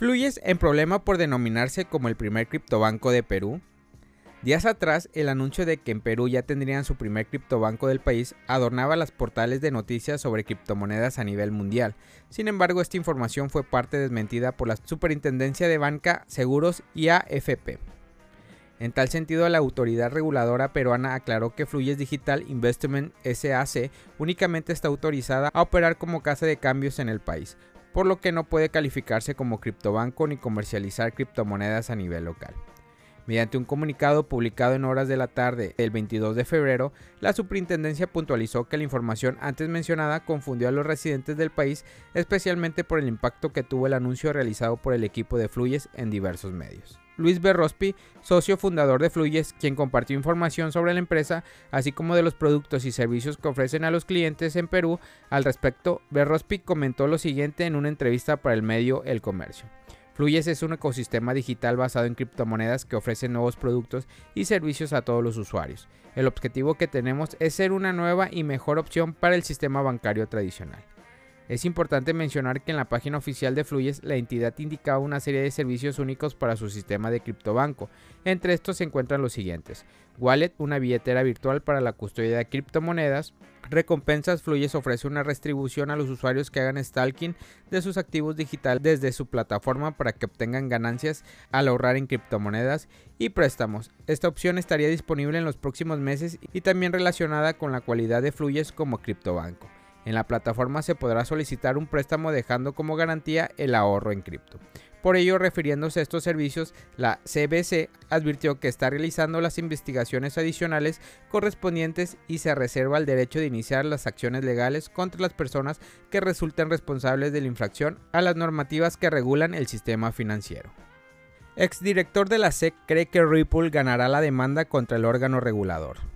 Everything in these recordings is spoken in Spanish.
Fluyes en problema por denominarse como el primer criptobanco de Perú. Días atrás, el anuncio de que en Perú ya tendrían su primer criptobanco del país adornaba las portales de noticias sobre criptomonedas a nivel mundial. Sin embargo, esta información fue parte desmentida por la Superintendencia de Banca, Seguros y AFP. En tal sentido, la autoridad reguladora peruana aclaró que Fluyes Digital Investment SAC únicamente está autorizada a operar como casa de cambios en el país, por lo que no puede calificarse como criptobanco ni comercializar criptomonedas a nivel local. Mediante un comunicado publicado en horas de la tarde del 22 de febrero, la superintendencia puntualizó que la información antes mencionada confundió a los residentes del país, especialmente por el impacto que tuvo el anuncio realizado por el equipo de Fluyes en diversos medios. Luis Berrospi, socio fundador de Fluyes, quien compartió información sobre la empresa, así como de los productos y servicios que ofrecen a los clientes en Perú. Al respecto, Berrospi comentó lo siguiente en una entrevista para el medio El Comercio. Fluyes es un ecosistema digital basado en criptomonedas que ofrece nuevos productos y servicios a todos los usuarios. El objetivo que tenemos es ser una nueva y mejor opción para el sistema bancario tradicional. Es importante mencionar que en la página oficial de Fluyes la entidad indicaba una serie de servicios únicos para su sistema de criptobanco. Entre estos se encuentran los siguientes. Wallet, una billetera virtual para la custodia de criptomonedas. Recompensas Fluyes ofrece una restribución a los usuarios que hagan stalking de sus activos digitales desde su plataforma para que obtengan ganancias al ahorrar en criptomonedas y préstamos. Esta opción estaría disponible en los próximos meses y también relacionada con la cualidad de Fluyes como criptobanco. En la plataforma se podrá solicitar un préstamo dejando como garantía el ahorro en cripto. Por ello, refiriéndose a estos servicios, la CBC advirtió que está realizando las investigaciones adicionales correspondientes y se reserva el derecho de iniciar las acciones legales contra las personas que resulten responsables de la infracción a las normativas que regulan el sistema financiero. Exdirector de la SEC cree que Ripple ganará la demanda contra el órgano regulador.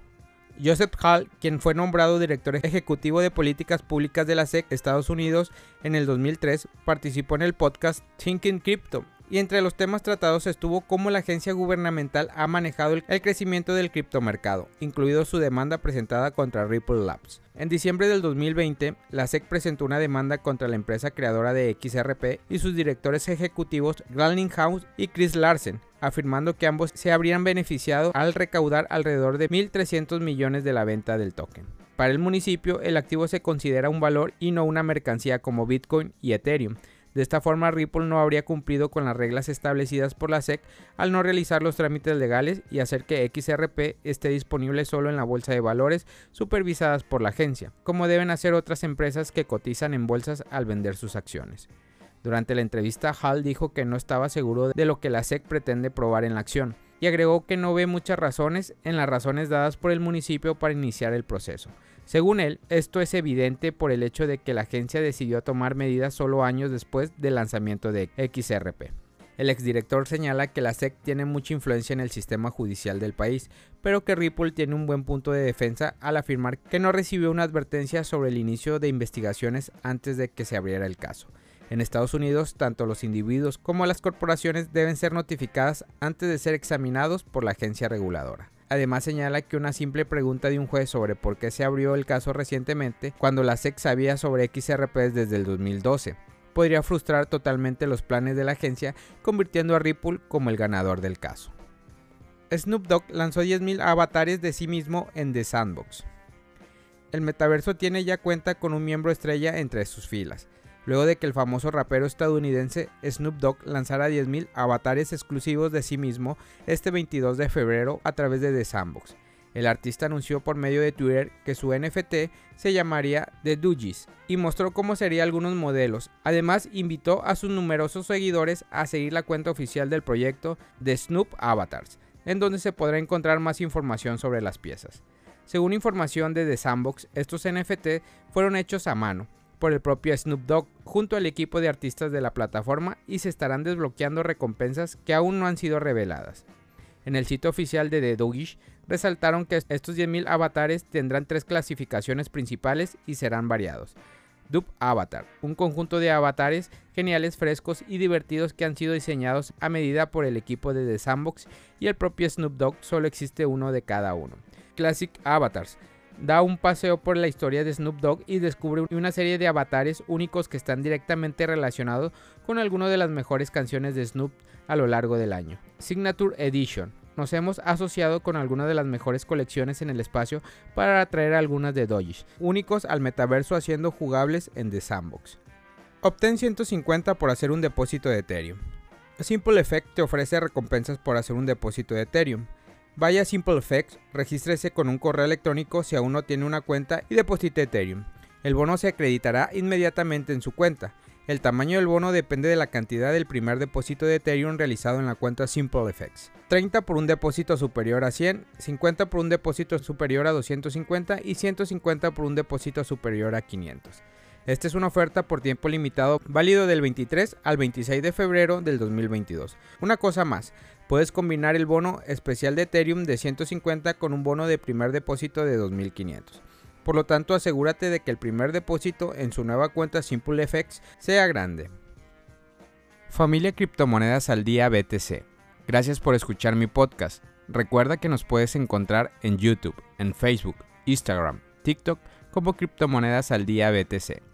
Joseph Hall, quien fue nombrado director ejecutivo de políticas públicas de la SEC Estados Unidos en el 2003, participó en el podcast Thinking Crypto, y entre los temas tratados estuvo cómo la agencia gubernamental ha manejado el crecimiento del criptomercado, incluido su demanda presentada contra Ripple Labs. En diciembre del 2020, la SEC presentó una demanda contra la empresa creadora de XRP y sus directores ejecutivos House y Chris Larsen, afirmando que ambos se habrían beneficiado al recaudar alrededor de 1.300 millones de la venta del token. Para el municipio, el activo se considera un valor y no una mercancía como Bitcoin y Ethereum, de esta forma, Ripple no habría cumplido con las reglas establecidas por la SEC al no realizar los trámites legales y hacer que XRP esté disponible solo en la bolsa de valores supervisadas por la agencia, como deben hacer otras empresas que cotizan en bolsas al vender sus acciones. Durante la entrevista, Hall dijo que no estaba seguro de lo que la SEC pretende probar en la acción, y agregó que no ve muchas razones en las razones dadas por el municipio para iniciar el proceso. Según él, esto es evidente por el hecho de que la agencia decidió tomar medidas solo años después del lanzamiento de XRP. El exdirector señala que la SEC tiene mucha influencia en el sistema judicial del país, pero que Ripple tiene un buen punto de defensa al afirmar que no recibió una advertencia sobre el inicio de investigaciones antes de que se abriera el caso. En Estados Unidos, tanto los individuos como las corporaciones deben ser notificadas antes de ser examinados por la agencia reguladora. Además señala que una simple pregunta de un juez sobre por qué se abrió el caso recientemente, cuando la SEC sabía sobre XRP desde el 2012, podría frustrar totalmente los planes de la agencia, convirtiendo a Ripple como el ganador del caso. Snoop Dogg lanzó 10.000 avatares de sí mismo en The Sandbox. El metaverso tiene ya cuenta con un miembro estrella entre sus filas luego de que el famoso rapero estadounidense Snoop Dogg lanzara 10.000 avatares exclusivos de sí mismo este 22 de febrero a través de The Sandbox. El artista anunció por medio de Twitter que su NFT se llamaría The Doogies y mostró cómo serían algunos modelos. Además, invitó a sus numerosos seguidores a seguir la cuenta oficial del proyecto The Snoop Avatars, en donde se podrá encontrar más información sobre las piezas. Según información de The Sandbox, estos NFT fueron hechos a mano, por el propio Snoop Dogg junto al equipo de artistas de la plataforma y se estarán desbloqueando recompensas que aún no han sido reveladas. En el sitio oficial de The Doggish resaltaron que estos 10.000 avatares tendrán tres clasificaciones principales y serán variados. Dub Avatar, un conjunto de avatares geniales, frescos y divertidos que han sido diseñados a medida por el equipo de The Sandbox y el propio Snoop Dogg, solo existe uno de cada uno. Classic Avatars, da un paseo por la historia de Snoop Dogg y descubre una serie de avatares únicos que están directamente relacionados con algunas de las mejores canciones de Snoop a lo largo del año. Signature Edition. Nos hemos asociado con algunas de las mejores colecciones en el espacio para atraer algunas de Doge, únicos al metaverso haciendo jugables en The Sandbox. Obtén 150 por hacer un depósito de Ethereum. Simple Effect te ofrece recompensas por hacer un depósito de Ethereum. Vaya a Simple Effects, regístrese con un correo electrónico si aún no tiene una cuenta y deposite Ethereum. El bono se acreditará inmediatamente en su cuenta. El tamaño del bono depende de la cantidad del primer depósito de Ethereum realizado en la cuenta Simple Effects. 30 por un depósito superior a 100, 50 por un depósito superior a 250 y 150 por un depósito superior a 500. Esta es una oferta por tiempo limitado, válido del 23 al 26 de febrero del 2022. Una cosa más, puedes combinar el bono especial de Ethereum de 150 con un bono de primer depósito de 2500. Por lo tanto, asegúrate de que el primer depósito en su nueva cuenta SimpleFX sea grande. Familia Criptomonedas al Día BTC. Gracias por escuchar mi podcast. Recuerda que nos puedes encontrar en YouTube, en Facebook, Instagram, TikTok como Criptomonedas al Día BTC.